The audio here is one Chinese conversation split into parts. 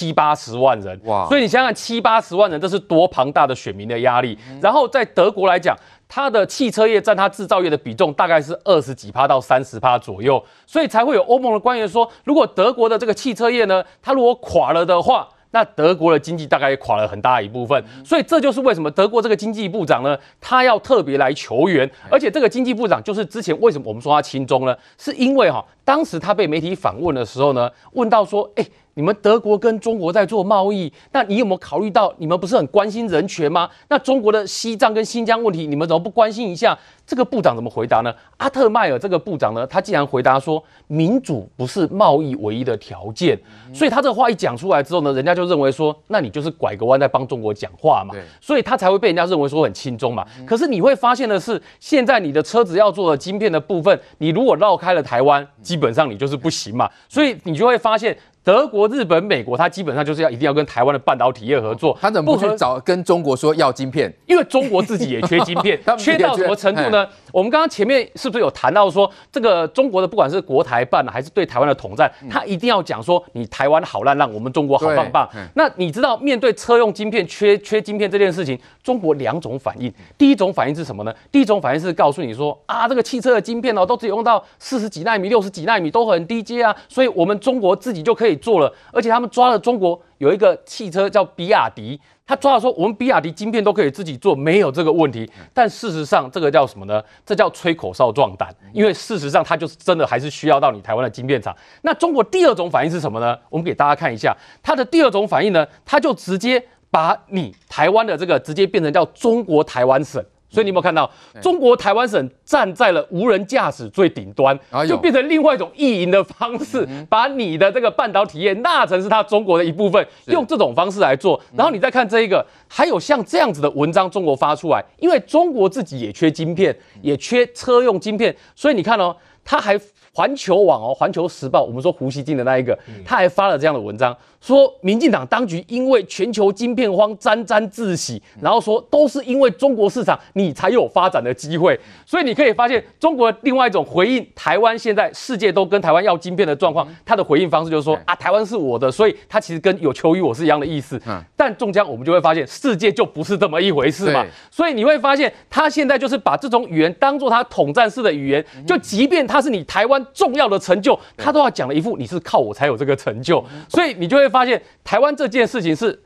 七八十万人，哇！所以你想想七八十万人，这是多庞大的选民的压力。然后在德国来讲，它的汽车业占它制造业的比重大概是二十几趴到三十趴左右，所以才会有欧盟的官员说，如果德国的这个汽车业呢，它如果垮了的话，那德国的经济大概也垮了很大一部分。所以这就是为什么德国这个经济部长呢，他要特别来求援，而且这个经济部长就是之前为什么我们说他轻中呢？是因为哈，当时他被媒体访问的时候呢，问到说，哎。你们德国跟中国在做贸易，那你有没有考虑到你们不是很关心人权吗？那中国的西藏跟新疆问题，你们怎么不关心一下？这个部长怎么回答呢？阿特迈尔这个部长呢，他竟然回答说，民主不是贸易唯一的条件。所以他这个话一讲出来之后呢，人家就认为说，那你就是拐个弯在帮中国讲话嘛。所以他才会被人家认为说很轻松嘛。可是你会发现的是，现在你的车子要做的晶片的部分，你如果绕开了台湾，基本上你就是不行嘛。所以你就会发现。德国、日本、美国，它基本上就是要一定要跟台湾的半导体业合作。他怎么不去找跟中国说要晶片？因为中国自己也缺晶片，缺到什么程度呢？我们刚刚前面是不是有谈到说，这个中国的不管是国台办还是对台湾的统战，他一定要讲说你台湾好烂烂，我们中国好棒棒。那你知道面对车用晶片缺缺晶片这件事情，中国两种反应。第一种反应是什么呢？第一种反应是告诉你说啊，这个汽车的晶片哦，都只用到四十几纳米、六十几纳米，都很低阶啊，所以我们中国自己就可以做了，而且。他们抓了中国有一个汽车叫比亚迪，他抓到说我们比亚迪晶片都可以自己做，没有这个问题。但事实上，这个叫什么呢？这叫吹口哨壮胆。因为事实上，它就是真的还是需要到你台湾的晶片厂。那中国第二种反应是什么呢？我们给大家看一下，它的第二种反应呢，它就直接把你台湾的这个直接变成叫中国台湾省。所以你有没有看到，中国台湾省站在了无人驾驶最顶端，就变成另外一种意淫的方式，把你的这个半导体业纳成是它中国的一部分，用这种方式来做。然后你再看这一个，还有像这样子的文章，中国发出来，因为中国自己也缺晶片，也缺车用晶片，所以你看哦，他还。环球网哦，环球时报，我们说胡锡进的那一个，他还发了这样的文章，说民进党当局因为全球晶片荒沾沾自喜，然后说都是因为中国市场你才有发展的机会，所以你可以发现中国另外一种回应台湾现在世界都跟台湾要晶片的状况，他的回应方式就是说啊，台湾是我的，所以他其实跟有求于我是一样的意思。但中将我们就会发现世界就不是这么一回事嘛，所以你会发现他现在就是把这种语言当做他统战式的语言，就即便他是你台湾。重要的成就，他都要讲了一副你是靠我才有这个成就，所以你就会发现台湾这件事情是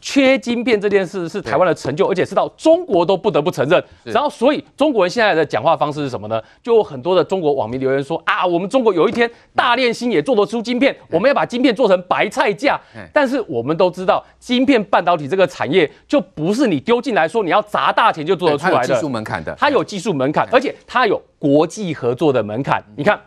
缺晶片这件事是台湾的成就，而且是到中国都不得不承认。然后，所以中国人现在的讲话方式是什么呢？就有很多的中国网民留言说啊，我们中国有一天大炼芯也做得出晶片，我们要把晶片做成白菜价。但是我们都知道，晶片半导体这个产业就不是你丢进来说你要砸大钱就做得出来的，技术门槛的，它有技术门槛，而且它有国际合作的门槛。你看。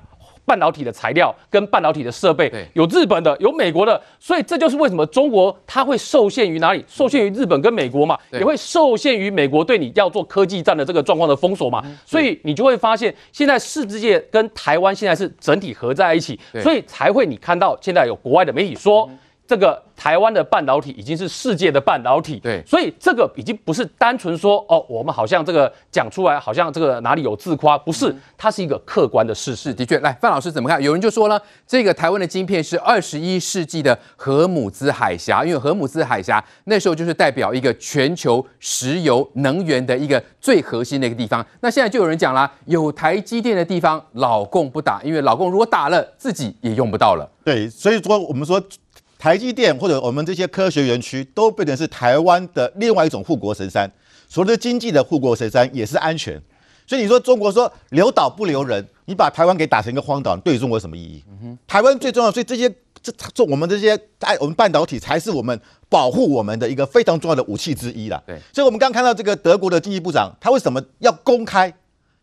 半导体的材料跟半导体的设备，有日本的，有美国的，所以这就是为什么中国它会受限于哪里？受限于日本跟美国嘛，也会受限于美国对你要做科技战的这个状况的封锁嘛。所以你就会发现，现在世界跟台湾现在是整体合在一起，所以才会你看到现在有国外的媒体说。这个台湾的半导体已经是世界的半导体，对，所以这个已经不是单纯说哦，我们好像这个讲出来，好像这个哪里有自夸，不是，它是一个客观的事实。的确，来范老师怎么看？有人就说呢，这个台湾的晶片是二十一世纪的荷姆兹海峡，因为荷姆兹海峡那时候就是代表一个全球石油能源的一个最核心的一个地方。那现在就有人讲啦，有台积电的地方，老共不打，因为老共如果打了，自己也用不到了。对，所以说我们说。台积电或者我们这些科学园区都变成是台湾的另外一种护国神山，除了经济的护国神山，也是安全。所以你说中国说留岛不留人，你把台湾给打成一个荒岛，对中国有什么意义？嗯，台湾最重要，所以这些这做我们这些爱我们半导体才是我们保护我们的一个非常重要的武器之一啦。对，所以我们刚看到这个德国的经济部长，他为什么要公开？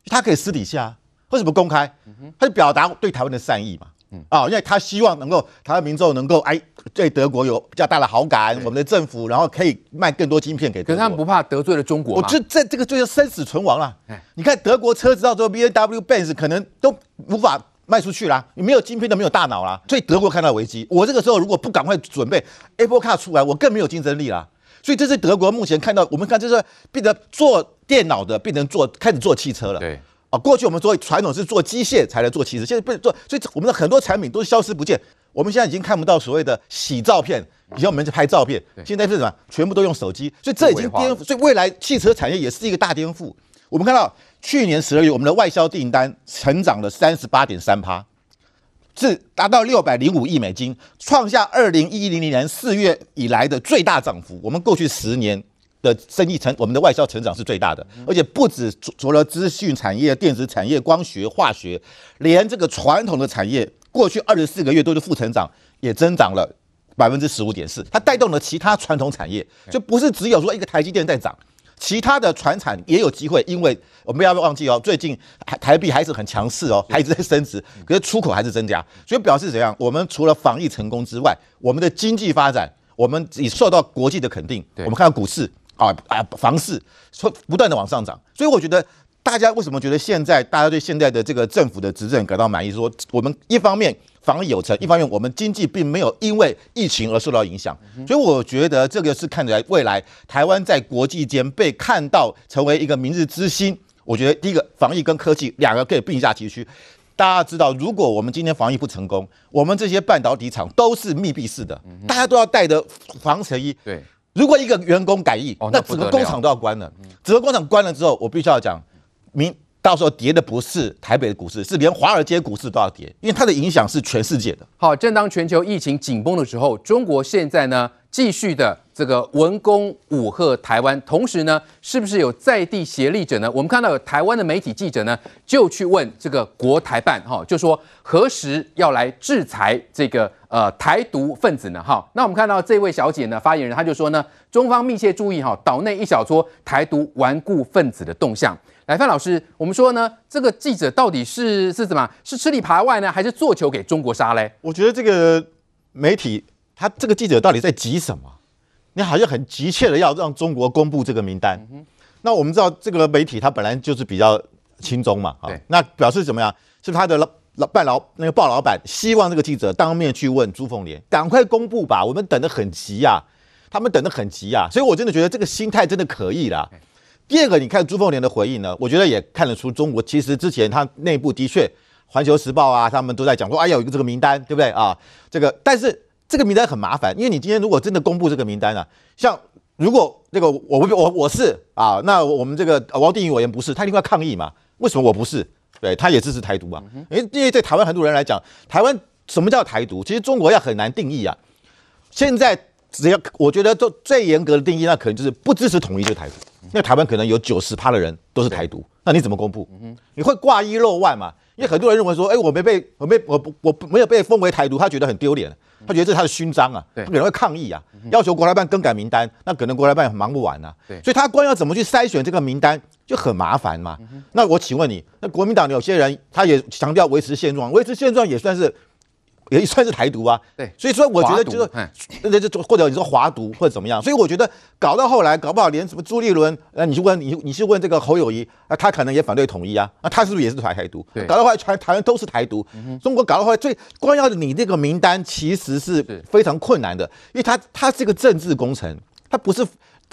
他可以私底下，为什么公开？他就表达对台湾的善意嘛。啊，因为他希望能够台湾民众能够哎对德国有比较大的好感，我们的政府然后可以卖更多晶片给。可是他们不怕得罪了中国吗？我这这这个就是生死存亡了。你看德国车子到最后 B N W Benz 可能都无法卖出去啦，你没有晶片都没有大脑啦。所以德国看到危机，我这个时候如果不赶快准备 Apple Car 出来，我更没有竞争力啦。所以这是德国目前看到，我们看就是变得做电脑的变成做开始做汽车了。对。啊，过去我们做传统是做机械才能做汽车，现在不是做，所以我们的很多产品都是消失不见。我们现在已经看不到所谓的洗照片，以前我们去拍照片，现在是什么？全部都用手机，所以这已经颠覆，所以未来汽车产业也是一个大颠覆。我们看到去年十二月，我们的外销订单成长了三十八点三趴，是达到六百零五亿美金，创下二零一零年四月以来的最大涨幅。我们过去十年的生意成，我们的外销成长是最大的，而且不止除了资讯产业、电子产业、光学、化学，连这个传统的产业。过去二十四个月都是负成长，也增长了百分之十五点四，它带动了其他传统产业，就不是只有说一个台积电在涨，其他的船产也有机会，因为我们不要忘记哦，最近台台币还是很强势哦，还一直在升值，可是出口还是增加，所以表示怎样？我们除了防疫成功之外，我们的经济发展，我们已受到国际的肯定。我们看到股市啊啊，房市说不断的往上涨，所以我觉得。大家为什么觉得现在大家对现在的这个政府的执政感到满意？说我们一方面防疫有成，一方面我们经济并没有因为疫情而受到影响，所以我觉得这个是看起来未来台湾在国际间被看到成为一个明日之星。我觉得第一个防疫跟科技两个可以并驾齐驱。大家知道，如果我们今天防疫不成功，我们这些半导体厂都是密闭式的，大家都要戴着防尘衣。对，如果一个员工改意，那整个工厂都要关了。整个工厂关了之后，我必须要讲。明到时候跌的不是台北的股市，是连华尔街股市都要跌，因为它的影响是全世界的。好，正当全球疫情紧绷的时候，中国现在呢继续的这个文攻武吓台湾，同时呢，是不是有在地协力者呢？我们看到有台湾的媒体记者呢，就去问这个国台办，哈，就说何时要来制裁这个呃台独分子呢？哈，那我们看到这位小姐呢，发言人她就说呢，中方密切注意哈岛内一小撮台独顽固分子的动向。来，范老师，我们说呢，这个记者到底是是什么？是吃里扒外呢，还是做球给中国杀嘞？我觉得这个媒体，他这个记者到底在急什么？你好像很急切的要让中国公布这个名单。嗯、那我们知道，这个媒体他本来就是比较亲中嘛，啊，那表示怎么样？是他的老老办老那个报老板希望这个记者当面去问朱凤莲，赶快公布吧，我们等得很急呀、啊，他们等得很急呀、啊，所以我真的觉得这个心态真的可以啦。第二个，你看朱凤莲的回应呢，我觉得也看得出中国其实之前他内部的确，《环球时报》啊，他们都在讲说，哎呀，有一个这个名单，对不对啊？这个，但是这个名单很麻烦，因为你今天如果真的公布这个名单啊，像如果那个我我我我是啊，那我们这个王定宇委员不是，他一定要抗议嘛？为什么我不是？对，他也支持台独啊？因为因为对台湾很多人来讲，台湾什么叫台独？其实中国要很难定义啊。现在只要我觉得最最严格的定义，那可能就是不支持统一就是台独。因为台湾可能有九十趴的人都是台独，那你怎么公布？你会挂一漏万嘛？因为很多人认为说，哎，我没被，我没，我不，我没有被封为台独，他觉得很丢脸，他觉得这是他的勋章啊，他可能会抗议啊，要求国台办更改名单，那可能国台办忙不完啊。所以他光要怎么去筛选这个名单就很麻烦嘛。那我请问你，那国民党有些人他也强调维持现状，维持现状也算是。也算是台独啊，对，所以说我觉得就是，那就或者你说华独或者怎么样，所以我觉得搞到后来搞不好连什么朱立伦，呃，你去问你，你去问这个侯友谊，啊，他可能也反对统一啊，那他是不是也是台台独？对，搞到后来全台湾都是台独，中国搞到后来最光要你这个名单其实是非常困难的，因为他他是一个政治工程，他不是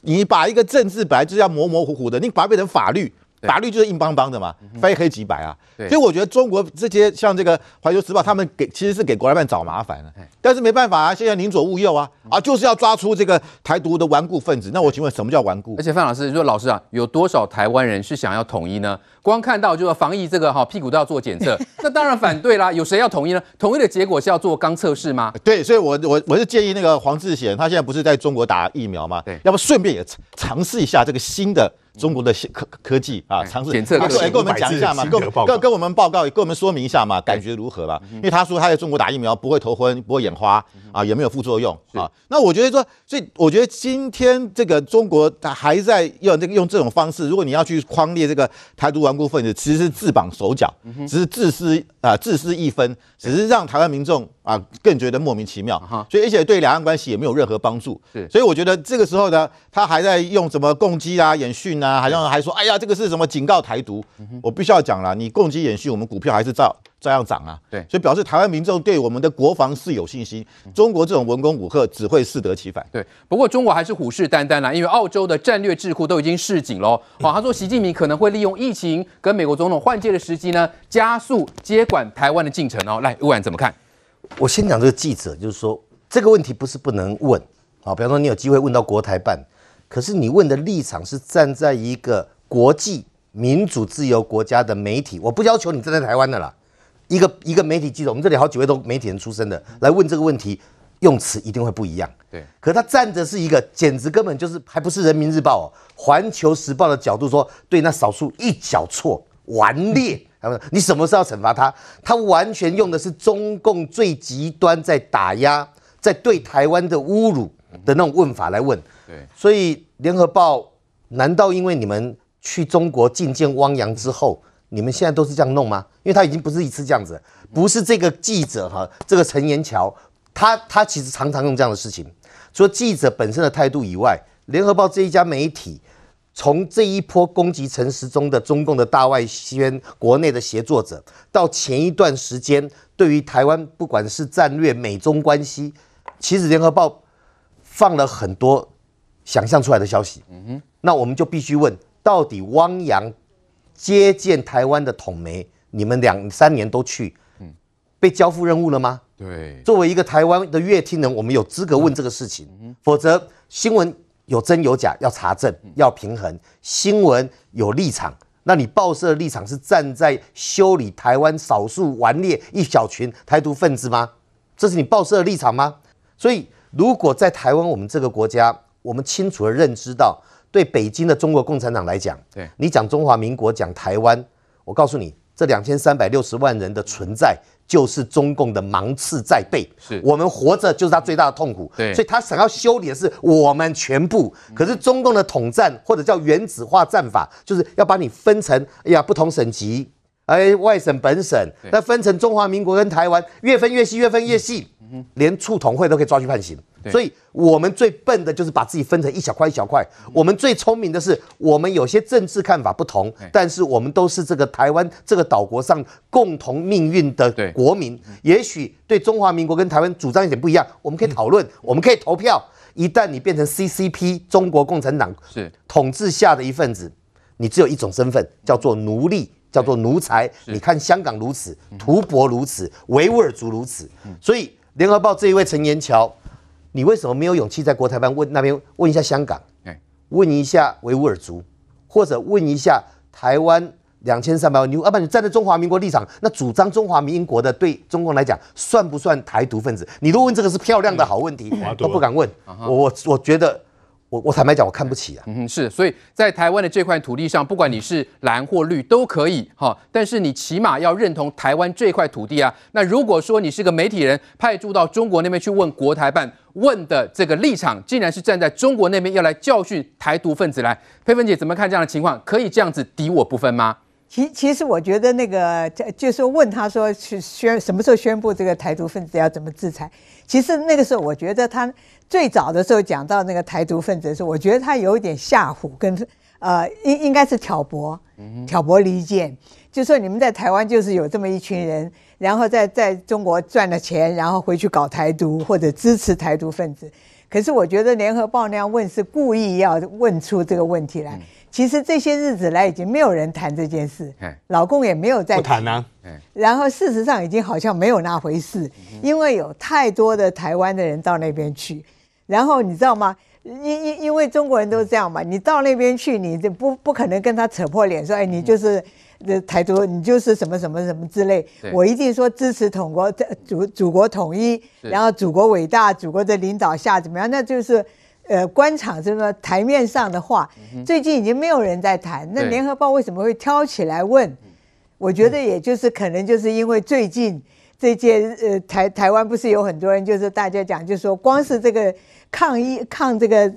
你把一个政治本来就是要模模糊糊的，你把它变成法律。法律就是硬邦邦的嘛，非黑即白啊。所以我觉得中国这些像这个《环球时报》，他们给其实是给国台办找麻烦了。但是没办法啊，现在宁左勿右啊，啊就是要抓出这个台独的顽固分子。那我请问，什么叫顽固？而且范老师说，老师啊，有多少台湾人是想要统一呢？光看到就是防疫这个哈，屁股都要做检测，那当然反对啦。有谁要统一呢？统一的结果是要做刚测试吗？对，所以我我我是建议那个黄志贤，他现在不是在中国打疫苗吗？对，要不顺便也尝试一下这个新的。中国的科科技啊，尝试检测，对，跟我们讲一下嘛，跟跟跟我们报告，跟我们说明一下嘛，感觉如何吧？因为他说他在中国打疫苗不会头昏，不会眼花啊，也没有副作用啊。那我觉得说，所以我觉得今天这个中国他还在用这个用这种方式，如果你要去框列这个台独顽固分子，其实是自绑手脚，只是自私啊，自私一分，只是让台湾民众啊更觉得莫名其妙。所以而且对两岸关系也没有任何帮助。所以我觉得这个时候呢，他还在用什么攻击啊、演训啊，好像还说，哎呀，这个是什么警告台独？嗯、我必须要讲了，你攻击演训，我们股票还是照照样涨啊。对，所以表示台湾民众对我们的国防是有信心。中国这种文攻武吓只会适得其反。对，不过中国还是虎视眈眈啦，因为澳洲的战略智库都已经示警喽。好、哦，他说习近平可能会利用疫情跟美国总统换届的时机呢，加速接管台湾的进程哦。来，乌安怎么看？我先讲这个记者，就是说这个问题不是不能问啊，比方说你有机会问到国台办，可是你问的立场是站在一个国际民主自由国家的媒体，我不要求你站在台湾的啦，一个一个媒体记者，我们这里好几位都媒体人出身的，来问这个问题，用词一定会不一样。对，可他站着是一个，简直根本就是还不是人民日报哦，环球时报的角度说，对那少数一脚错顽劣。他们，你什么时候要惩罚他？他完全用的是中共最极端在打压，在对台湾的侮辱的那种问法来问。对，所以联合报难道因为你们去中国觐见汪洋之后，你们现在都是这样弄吗？因为他已经不是一次这样子，不是这个记者哈，这个陈延桥，他他其实常常用这样的事情。除了记者本身的态度以外，联合报这一家媒体。从这一波攻击陈时中的中共的大外宣国内的协作者，到前一段时间对于台湾不管是战略美中关系，其实联合报放了很多想象出来的消息。嗯哼，那我们就必须问，到底汪洋接见台湾的统媒，你们两三年都去，嗯，被交付任务了吗？对，作为一个台湾的乐听人，我们有资格问这个事情，否则新闻。有真有假，要查证，要平衡。新闻有立场，那你报社的立场是站在修理台湾少数顽劣一小群台独分子吗？这是你报社的立场吗？所以，如果在台湾我们这个国家，我们清楚地认知到，对北京的中国共产党来讲，对你讲中华民国，讲台湾，我告诉你，这两千三百六十万人的存在。就是中共的芒刺在背，是我们活着就是他最大的痛苦。对，所以他想要修理的是我们全部。可是中共的统战或者叫原子化战法，就是要把你分成哎呀不同省级，哎外省本省，那分成中华民国跟台湾，越分越细，越分越细，连促统会都可以抓去判刑。所以，我们最笨的就是把自己分成一小块一小块。我们最聪明的是，我们有些政治看法不同，但是我们都是这个台湾这个岛国上共同命运的国民。也许对中华民国跟台湾主张有点不一样，我们可以讨论，我们可以投票。一旦你变成 CCP 中国共产党是统治下的一份子，你只有一种身份，叫做奴隶，叫做奴才。你看香港如此，图博如此，维吾尔族如此。所以，联合报这一位陈延桥。你为什么没有勇气在国台办问那边问一下香港，问一下维吾尔族，或者问一下台湾两千三百万？你要不然你站在中华民国立场，那主张中华民国的对中共来讲算不算台独分子？你如果问这个是漂亮的好问题，都不敢问。我我我觉得。我我坦白讲，我看不起啊。嗯，是，所以在台湾的这块土地上，不管你是蓝或绿都可以哈，但是你起码要认同台湾这块土地啊。那如果说你是个媒体人，派驻到中国那边去问国台办，问的这个立场，竟然是站在中国那边要来教训台独分子来，佩芬姐怎么看这样的情况？可以这样子敌我不分吗？其其实我觉得那个就是问他说去宣什么时候宣布这个台独分子要怎么制裁？其实那个时候我觉得他。最早的时候讲到那个台独分子的时候，我觉得他有一点吓唬跟，呃应应该是挑拨，挑拨离间，就说你们在台湾就是有这么一群人，然后在在中国赚了钱，然后回去搞台独或者支持台独分子。可是我觉得联合报那样问是故意要问出这个问题来。其实这些日子来已经没有人谈这件事，老公也没有在谈啊。然后事实上已经好像没有那回事，因为有太多的台湾的人到那边去。然后你知道吗？因因因为中国人都是这样嘛，你到那边去，你就不不可能跟他扯破脸说，哎，你就是台独，你就是什么什么什么之类。我一定说支持统国、祖祖国统一，然后祖国伟大，祖国的领导下怎么样？那就是呃官场什么台面上的话。最近已经没有人在谈。那联合报为什么会挑起来问？我觉得也就是可能就是因为最近这届呃台台湾不是有很多人，就是大家讲，就是说光是这个。抗疫抗这个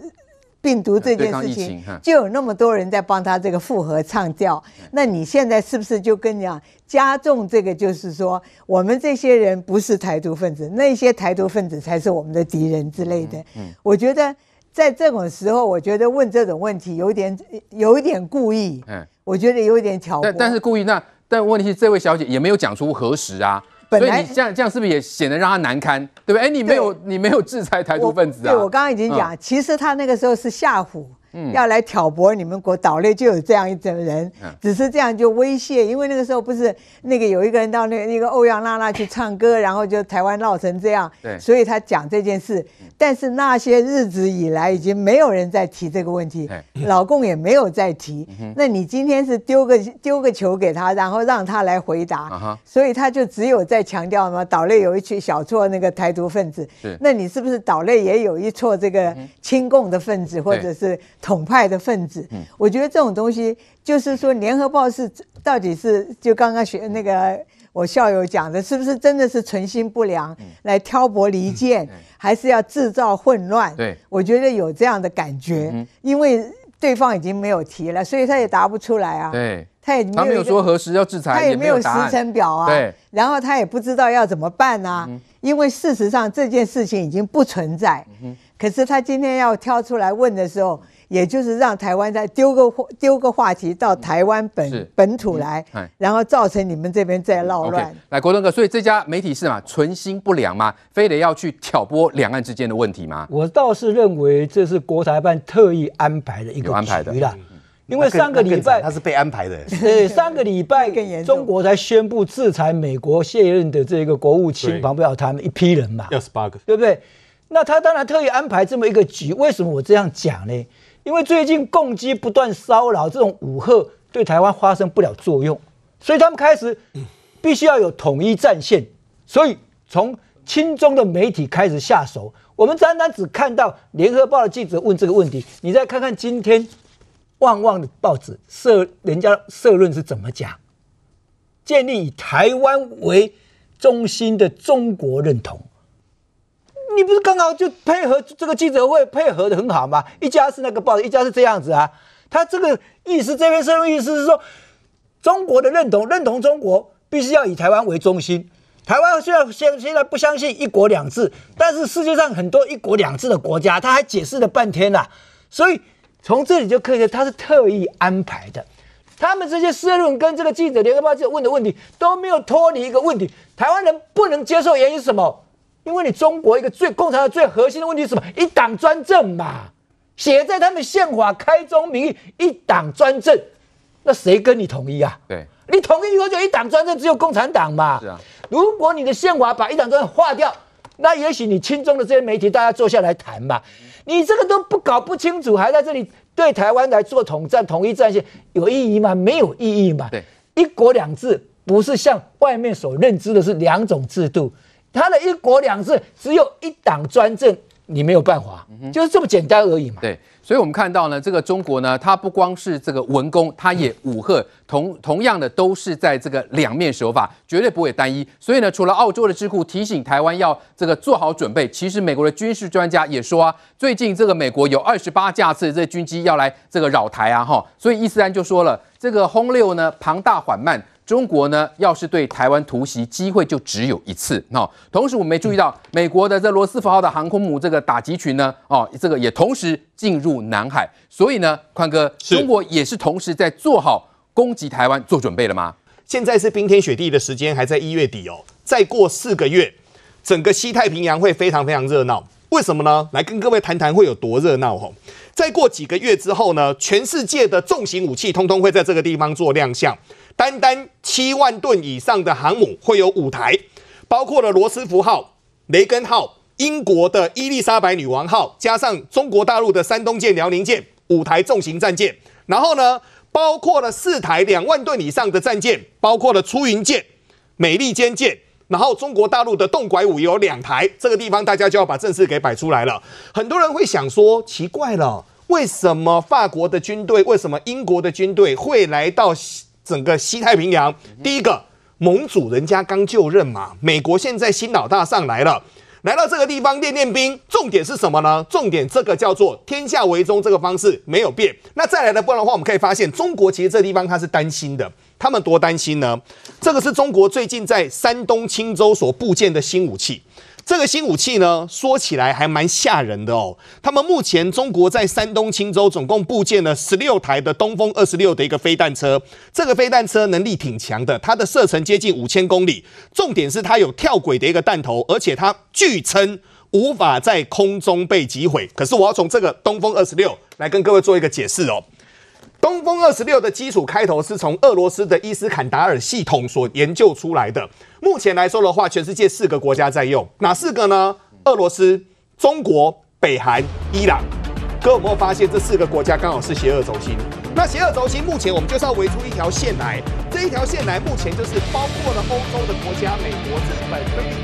病毒这件事情，就有那么多人在帮他这个复合唱调。那你现在是不是就跟你讲加重这个？就是说，我们这些人不是台独分子，那些台独分子才是我们的敌人之类的。嗯，我觉得在这种时候，我觉得问这种问题有点有一点故意。嗯，我觉得有点挑拨。但但是故意那，但问题是这位小姐也没有讲出何时啊。所以你这样这样是不是也显得让他难堪，对不对？哎，你没有你没有制裁台独分子啊？对，我刚刚已经讲，其实他那个时候是吓唬，要来挑拨你们国岛内就有这样一种人，只是这样就威胁，因为那个时候不是那个有一个人到那个那个欧阳娜娜去唱歌，然后就台湾闹成这样，对，所以他讲这件事。但是那些日子以来，已经没有人再提这个问题，老共也没有再提。那你今天是丢个丢个球给他，然后让他来回答，所以他就只有在强调嘛，岛内有一群小撮那个台独分子，那你是不是岛内也有一撮这个亲共的分子，或者是统派的分子？我觉得这种东西，就是说，《联合报》是到底是就刚刚学那个我校友讲的，是不是真的是存心不良来挑拨离间，还是要制造混乱？对，我觉得有这样的感觉，因为对方已经没有提了，所以他也答不出来啊。对。他也没有，他没有说何时要制裁，他也没有时程表啊。对，然后他也不知道要怎么办啊。嗯、因为事实上这件事情已经不存在。嗯、可是他今天要挑出来问的时候，也就是让台湾再丢个话丢个话题到台湾本、嗯、本土来，嗯、然后造成你们这边在闹乱。Okay, 来，国栋哥，所以这家媒体是嘛，存心不良吗？非得要去挑拨两岸之间的问题吗？我倒是认为这是国台办特意安排的一个局啦。因为上个礼拜他是被安排的，对，上个礼拜中国才宣布制裁美国卸任的这个国务卿庞佩奥他们一批人嘛，要十八个，对不对？那他当然特意安排这么一个局，为什么我这样讲呢？因为最近共机不断骚扰，这种武吓对台湾发生不了作用，所以他们开始必须要有统一战线，所以从亲中的媒体开始下手。我们单单只看到联合报的记者问这个问题，你再看看今天。旺旺的报纸社，人家社论是怎么讲？建立以台湾为中心的中国认同，你不是刚好就配合这个记者会配合的很好吗？一家是那个报，一家是这样子啊。他这个意思，这边社论意思是说，中国的认同，认同中国必须要以台湾为中心。台湾虽然现现在不相信一国两制，但是世界上很多一国两制的国家，他还解释了半天呐、所以。从这里就可以，他是特意安排的。他们这些社论跟这个记者联合报记者问的问题都没有脱离一个问题：台湾人不能接受原因是什么？因为你中国一个最共产党最核心的问题是什么？一党专政嘛，写在他们宪法开宗明义，一党专政。那谁跟你统一啊？对，你统一以后就一党专政，只有共产党嘛。是啊。如果你的宪法把一党专政划掉，那也许你亲中的这些媒体大家坐下来谈嘛。你这个都不搞不清楚，还在这里对台湾来做统战、统一战线，有意义吗？没有意义嘛。对，一国两制不是像外面所认知的是两种制度，它的一国两制只有一党专政，你没有办法，就是这么简单而已嘛。对。所以，我们看到呢，这个中国呢，它不光是这个文攻，它也武吓，同同样的都是在这个两面手法，绝对不会单一。所以呢，除了澳洲的智库提醒台湾要这个做好准备，其实美国的军事专家也说啊，最近这个美国有二十八架次这军机要来这个扰台啊，哈，所以伊斯兰就说了，这个轰六呢庞大缓慢。中国呢，要是对台湾突袭，机会就只有一次。哦，同时我们没注意到，美国的这罗斯福号的航空母这个打击群呢，哦，这个也同时进入南海。所以呢，宽哥，中国也是同时在做好攻击台湾做准备了吗？现在是冰天雪地的时间，还在一月底哦。再过四个月，整个西太平洋会非常非常热闹。为什么呢？来跟各位谈谈会有多热闹哦。再过几个月之后呢，全世界的重型武器通通会在这个地方做亮相。单单七万吨以上的航母会有五台，包括了罗斯福号、雷根号、英国的伊丽莎白女王号，加上中国大陆的山东舰、辽宁舰，五台重型战舰。然后呢，包括了四台两万吨以上的战舰，包括了出云舰、美利坚舰。然后中国大陆的动拐五有两台，这个地方大家就要把阵势给摆出来了。很多人会想说，奇怪了，为什么法国的军队、为什么英国的军队会来到？整个西太平洋，第一个盟主人家刚就任嘛，美国现在新老大上来了，来到这个地方练练兵，重点是什么呢？重点这个叫做天下为中，这个方式没有变。那再来的不然的话，我们可以发现，中国其实这地方他是担心的，他们多担心呢？这个是中国最近在山东青州所部件的新武器。这个新武器呢，说起来还蛮吓人的哦。他们目前中国在山东青州总共布建了十六台的东风二十六的一个飞弹车，这个飞弹车能力挺强的，它的射程接近五千公里。重点是它有跳轨的一个弹头，而且它据称无法在空中被击毁。可是我要从这个东风二十六来跟各位做一个解释哦。东风二十六的基础开头是从俄罗斯的伊斯坎达尔系统所研究出来的。目前来说的话，全世界四个国家在用，哪四个呢？俄罗斯、中国、北韩、伊朗。各位有没有发现这四个国家刚好是邪恶轴心？那邪恶轴心目前我们就是要围出一条线来，这一条线来目前就是包括了欧洲的国家，美国、日本。